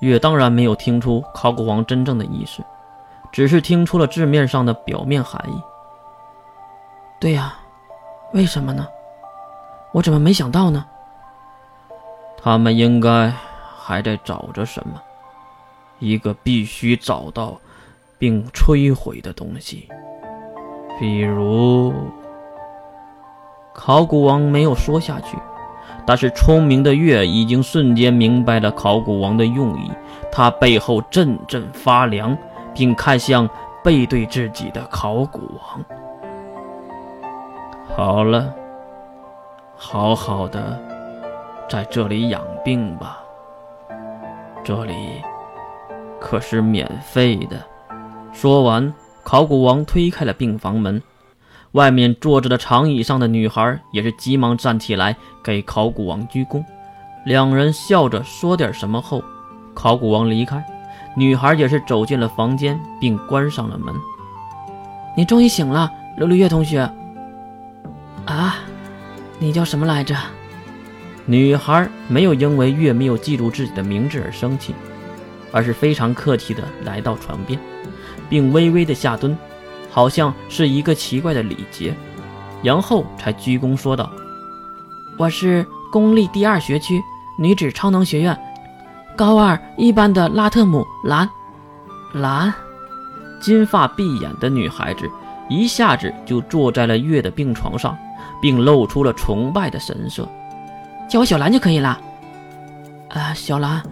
月当然没有听出考古王真正的意思，只是听出了字面上的表面含义。对呀，为什么呢？我怎么没想到呢？他们应该还在找着什么，一个必须找到并摧毁的东西，比如……考古王没有说下去。但是聪明的月已经瞬间明白了考古王的用意，他背后阵阵发凉，并看向背对自己的考古王。好了，好好的在这里养病吧，这里可是免费的。说完，考古王推开了病房门。外面坐着的长椅上的女孩也是急忙站起来给考古王鞠躬，两人笑着说点什么后，考古王离开，女孩也是走进了房间并关上了门。你终于醒了，刘绿月同学。啊，你叫什么来着？女孩没有因为月没有记住自己的名字而生气，而是非常客气的来到床边，并微微的下蹲。好像是一个奇怪的礼节，然后才鞠躬说道：“我是公立第二学区女子超能学院高二一班的拉特姆兰。”兰，金发碧眼的女孩子一下子就坐在了月的病床上，并露出了崇拜的神色：“叫我小兰就可以了。”啊，小兰，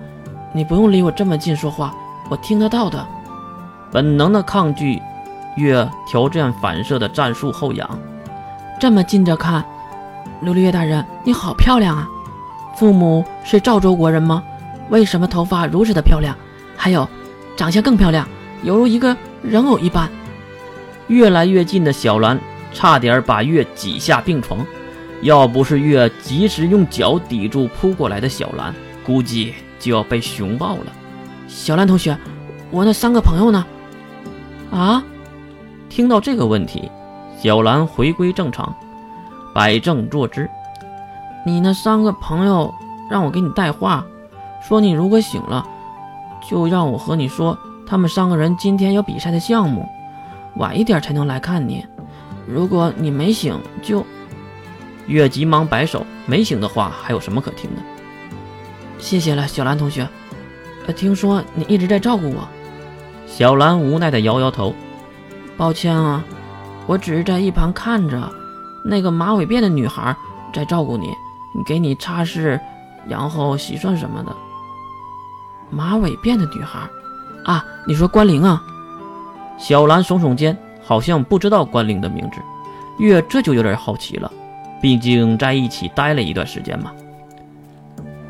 你不用离我这么近说话，我听得到的。本能的抗拒。月条件反射的战术后仰，这么近着看，琉璃月大人，你好漂亮啊！父母是赵州国人吗？为什么头发如此的漂亮？还有，长相更漂亮，犹如一个人偶一般。越来越近的小兰差点把月挤下病床，要不是月及时用脚抵住扑过来的小兰，估计就要被熊抱了。小兰同学，我那三个朋友呢？啊？听到这个问题，小兰回归正常，摆正坐姿。你那三个朋友让我给你带话，说你如果醒了，就让我和你说，他们三个人今天有比赛的项目，晚一点才能来看你。如果你没醒，就……月急忙摆手，没醒的话还有什么可听的？谢谢了，小兰同学。呃，听说你一直在照顾我。小兰无奈的摇摇头。抱歉啊，我只是在一旁看着，那个马尾辫的女孩在照顾你，给你擦拭，然后洗涮什么的。马尾辫的女孩，啊，你说关灵啊？小兰耸耸肩，好像不知道关灵的名字。月这就有点好奇了，毕竟在一起待了一段时间嘛。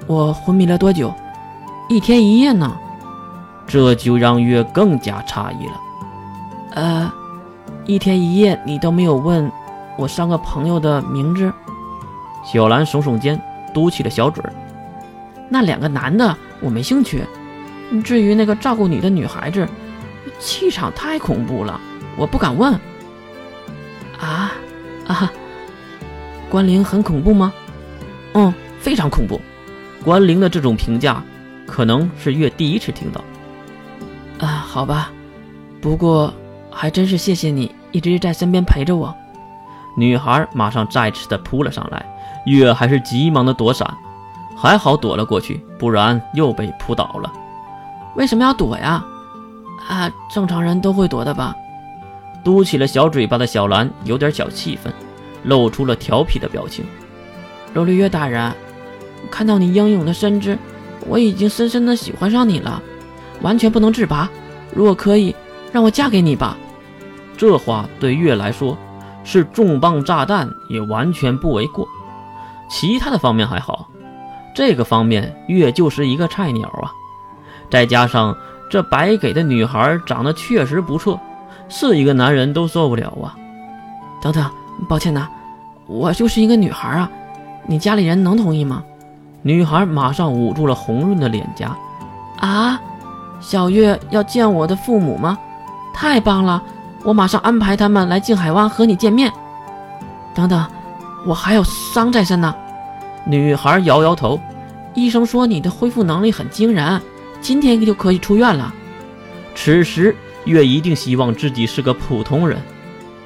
我昏迷了多久？一天一夜呢？这就让月更加诧异了。呃，一天一夜你都没有问我三个朋友的名字。小兰耸耸肩，嘟起了小嘴儿。那两个男的我没兴趣。至于那个照顾你的女孩子，气场太恐怖了，我不敢问。啊啊，关灵很恐怖吗？嗯，非常恐怖。关灵的这种评价，可能是月第一次听到。啊，好吧，不过。还真是谢谢你一直在身边陪着我。女孩马上再次的扑了上来，月还是急忙的躲闪，还好躲了过去，不然又被扑倒了。为什么要躲呀？啊，正常人都会躲的吧？嘟起了小嘴巴的小兰有点小气愤，露出了调皮的表情。琉璃月大人，看到你英勇的身姿，我已经深深的喜欢上你了，完全不能自拔。如果可以，让我嫁给你吧。这话对月来说是重磅炸弹，也完全不为过。其他的方面还好，这个方面月就是一个菜鸟啊。再加上这白给的女孩长得确实不错，是一个男人都受不了啊。等等，抱歉呐，我就是一个女孩啊，你家里人能同意吗？女孩马上捂住了红润的脸颊。啊，小月要见我的父母吗？太棒了！我马上安排他们来静海湾和你见面。等等，我还有伤在身呢。女孩摇摇头。医生说你的恢复能力很惊人，今天就可以出院了。此时，月一定希望自己是个普通人。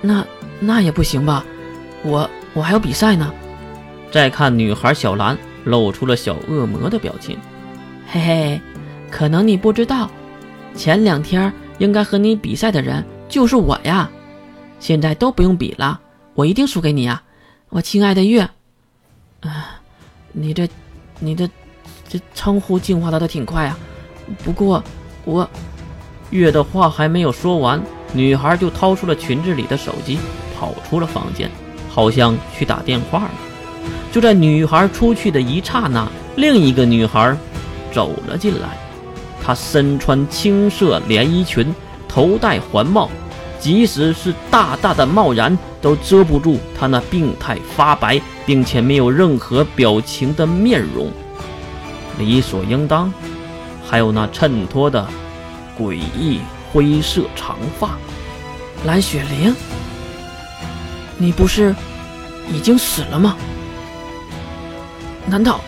那那也不行吧，我我还有比赛呢。再看女孩小兰，露出了小恶魔的表情。嘿嘿，可能你不知道，前两天应该和你比赛的人就是我呀。现在都不用比了，我一定输给你呀，我亲爱的月。啊，你这，你这这称呼进化的都挺快啊。不过我，月的话还没有说完，女孩就掏出了裙子里的手机，跑出了房间，好像去打电话了。就在女孩出去的一刹那，另一个女孩走了进来。她身穿青色连衣裙，头戴环帽，即使是大大的帽檐都遮不住他那病态发白并且没有任何表情的面容。理所应当，还有那衬托的诡异灰色长发。蓝雪玲，你不是已经死了吗？难道